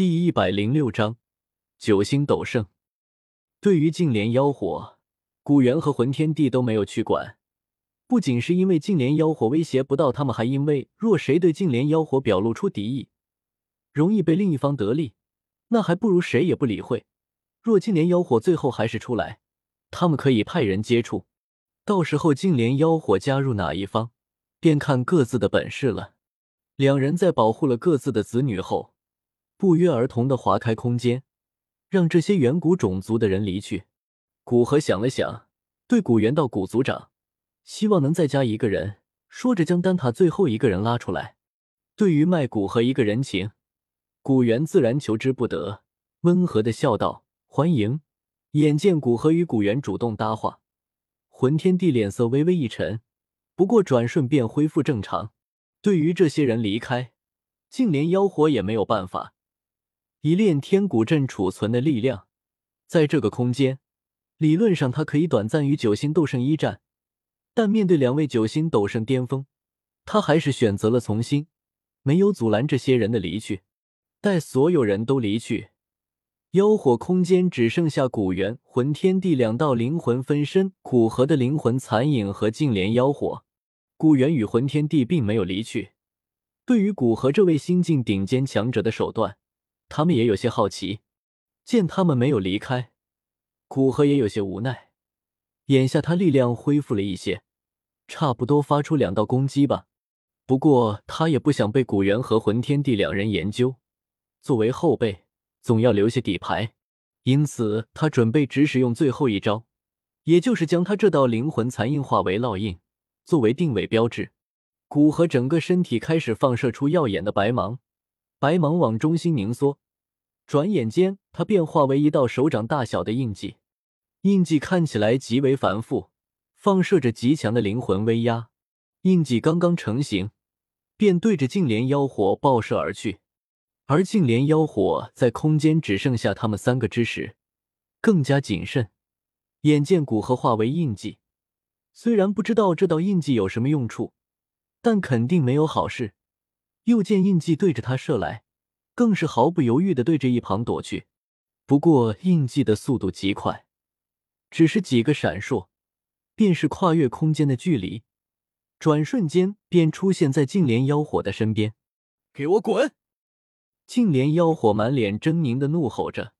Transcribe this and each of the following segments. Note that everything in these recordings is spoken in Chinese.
第一百零六章九星斗圣。对于净莲妖火，古元和魂天帝都没有去管。不仅是因为净莲妖火威胁不到他们，还因为若谁对净莲妖火表露出敌意，容易被另一方得利，那还不如谁也不理会。若净莲妖火最后还是出来，他们可以派人接触。到时候净莲妖火加入哪一方，便看各自的本事了。两人在保护了各自的子女后。不约而同的划开空间，让这些远古种族的人离去。古河想了想，对古元道：“古族长，希望能再加一个人。”说着，将丹塔最后一个人拉出来。对于卖古河一个人情，古元自然求之不得，温和的笑道：“欢迎。”眼见古河与古元主动搭话，魂天帝脸色微微一沉，不过转瞬便恢复正常。对于这些人离开，竟连妖火也没有办法。以炼天古阵储存的力量，在这个空间，理论上他可以短暂与九星斗圣一战，但面对两位九星斗圣巅峰，他还是选择了从心，没有阻拦这些人的离去。待所有人都离去，妖火空间只剩下古元、魂天地两道灵魂分身，古河的灵魂残影和净莲妖火。古元与魂天地并没有离去，对于古河这位新晋顶尖强者的手段。他们也有些好奇，见他们没有离开，古河也有些无奈。眼下他力量恢复了一些，差不多发出两道攻击吧。不过他也不想被古元和魂天帝两人研究，作为后辈，总要留些底牌。因此，他准备只使用最后一招，也就是将他这道灵魂残印化为烙印，作为定位标志。古河整个身体开始放射出耀眼的白芒。白芒往中心凝缩，转眼间，它变化为一道手掌大小的印记。印记看起来极为繁复，放射着极强的灵魂威压。印记刚刚成型，便对着净莲妖火爆射而去。而净莲妖火在空间只剩下他们三个之时，更加谨慎。眼见古河化为印记，虽然不知道这道印记有什么用处，但肯定没有好事。又见印记对着他射来，更是毫不犹豫的对着一旁躲去。不过印记的速度极快，只是几个闪烁，便是跨越空间的距离，转瞬间便出现在净莲妖火的身边。给我滚！净莲妖火满脸狰狞的怒吼着，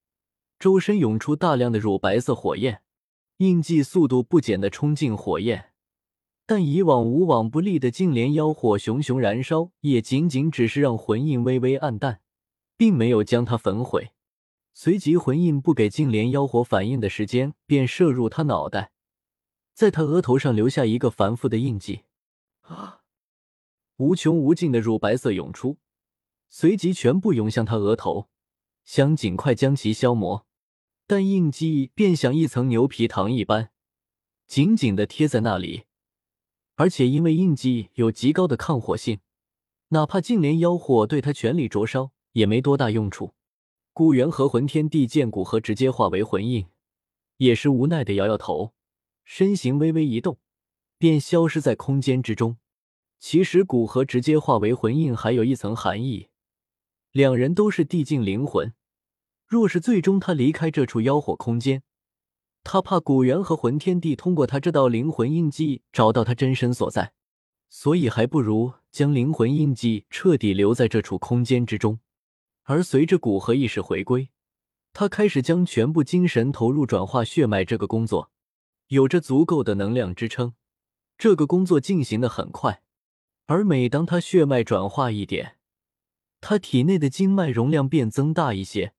周身涌出大量的乳白色火焰，印记速度不减的冲进火焰。但以往无往不利的净莲妖火熊熊燃烧，也仅仅只是让魂印微微暗淡，并没有将它焚毁。随即，魂印不给净莲妖火反应的时间，便射入他脑袋，在他额头上留下一个繁复的印记。啊！无穷无尽的乳白色涌出，随即全部涌向他额头，想尽快将其消磨，但印记便像一层牛皮糖一般，紧紧的贴在那里。而且因为印记有极高的抗火性，哪怕净莲妖火对他全力灼烧，也没多大用处。古元和魂天地见古河直接化为魂印，也是无奈的摇摇头，身形微微一动，便消失在空间之中。其实古河直接化为魂印还有一层含义，两人都是地境灵魂，若是最终他离开这处妖火空间。他怕古元和魂天帝通过他这道灵魂印记找到他真身所在，所以还不如将灵魂印记彻底留在这处空间之中。而随着古河意识回归，他开始将全部精神投入转化血脉这个工作，有着足够的能量支撑，这个工作进行的很快。而每当他血脉转化一点，他体内的经脉容量便增大一些。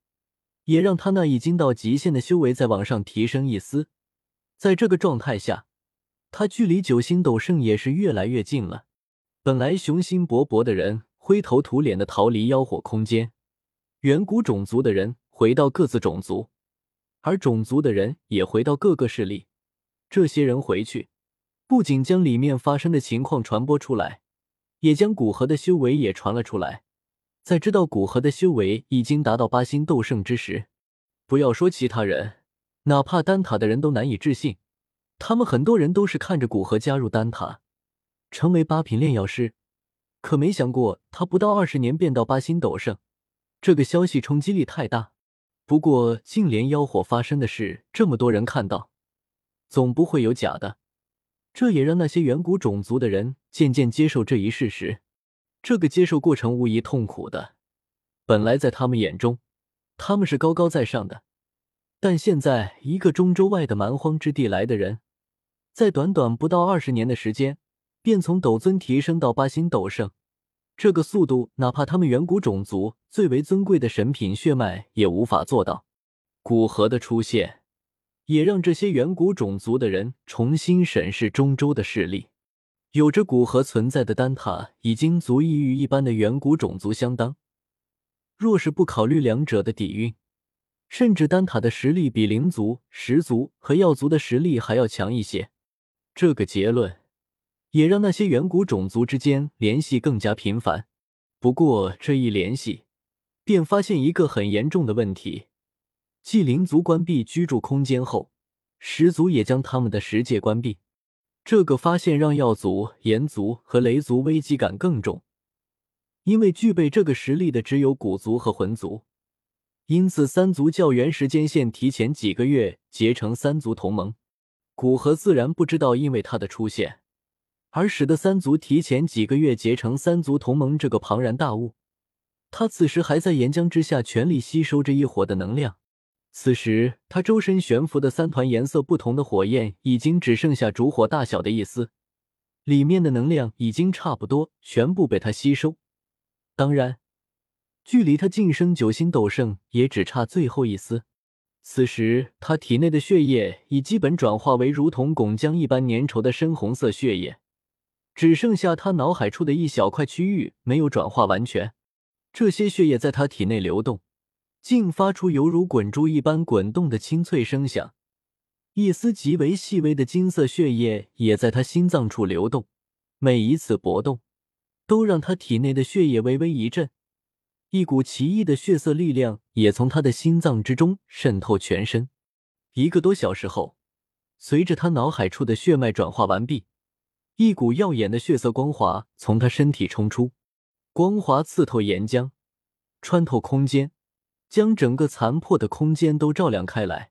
也让他那已经到极限的修为再往上提升一丝，在这个状态下，他距离九星斗圣也是越来越近了。本来雄心勃勃的人灰头土脸的逃离妖火空间，远古种族的人回到各自种族，而种族的人也回到各个势力。这些人回去，不仅将里面发生的情况传播出来，也将古河的修为也传了出来。在知道古河的修为已经达到八星斗圣之时，不要说其他人，哪怕丹塔的人都难以置信。他们很多人都是看着古河加入丹塔，成为八品炼药师，可没想过他不到二十年便到八星斗圣，这个消息冲击力太大。不过，净莲妖火发生的事，这么多人看到，总不会有假的。这也让那些远古种族的人渐渐接受这一事实。这个接受过程无疑痛苦的。本来在他们眼中，他们是高高在上的，但现在一个中州外的蛮荒之地来的人，在短短不到二十年的时间，便从斗尊提升到八星斗圣。这个速度，哪怕他们远古种族最为尊贵的神品血脉也无法做到。古河的出现，也让这些远古种族的人重新审视中州的势力。有着古河存在的丹塔，已经足以与一般的远古种族相当。若是不考虑两者的底蕴，甚至丹塔的实力比灵族、十族和药族的实力还要强一些。这个结论。也让那些远古种族之间联系更加频繁。不过这一联系，便发现一个很严重的问题：继灵族关闭居住空间后，十族也将他们的十界关闭。这个发现让药族、炎族和雷族危机感更重，因为具备这个实力的只有古族和魂族，因此三族教员时间线提前几个月结成三族同盟。古河自然不知道，因为他的出现。而使得三族提前几个月结成三族同盟这个庞然大物，他此时还在岩浆之下全力吸收着异火的能量。此时，他周身悬浮的三团颜色不同的火焰已经只剩下烛火大小的一丝，里面的能量已经差不多全部被他吸收。当然，距离他晋升九星斗圣也只差最后一丝。此时，他体内的血液已基本转化为如同汞浆一般粘稠的深红色血液。只剩下他脑海处的一小块区域没有转化完全，这些血液在他体内流动，竟发出犹如滚珠一般滚动的清脆声响。一丝极为细微的金色血液也在他心脏处流动，每一次搏动，都让他体内的血液微微一震。一股奇异的血色力量也从他的心脏之中渗透全身。一个多小时后，随着他脑海处的血脉转化完毕。一股耀眼的血色光华从他身体冲出，光华刺透岩浆，穿透空间，将整个残破的空间都照亮开来。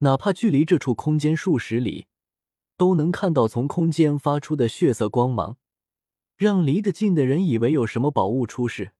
哪怕距离这处空间数十里，都能看到从空间发出的血色光芒，让离得近的人以为有什么宝物出世。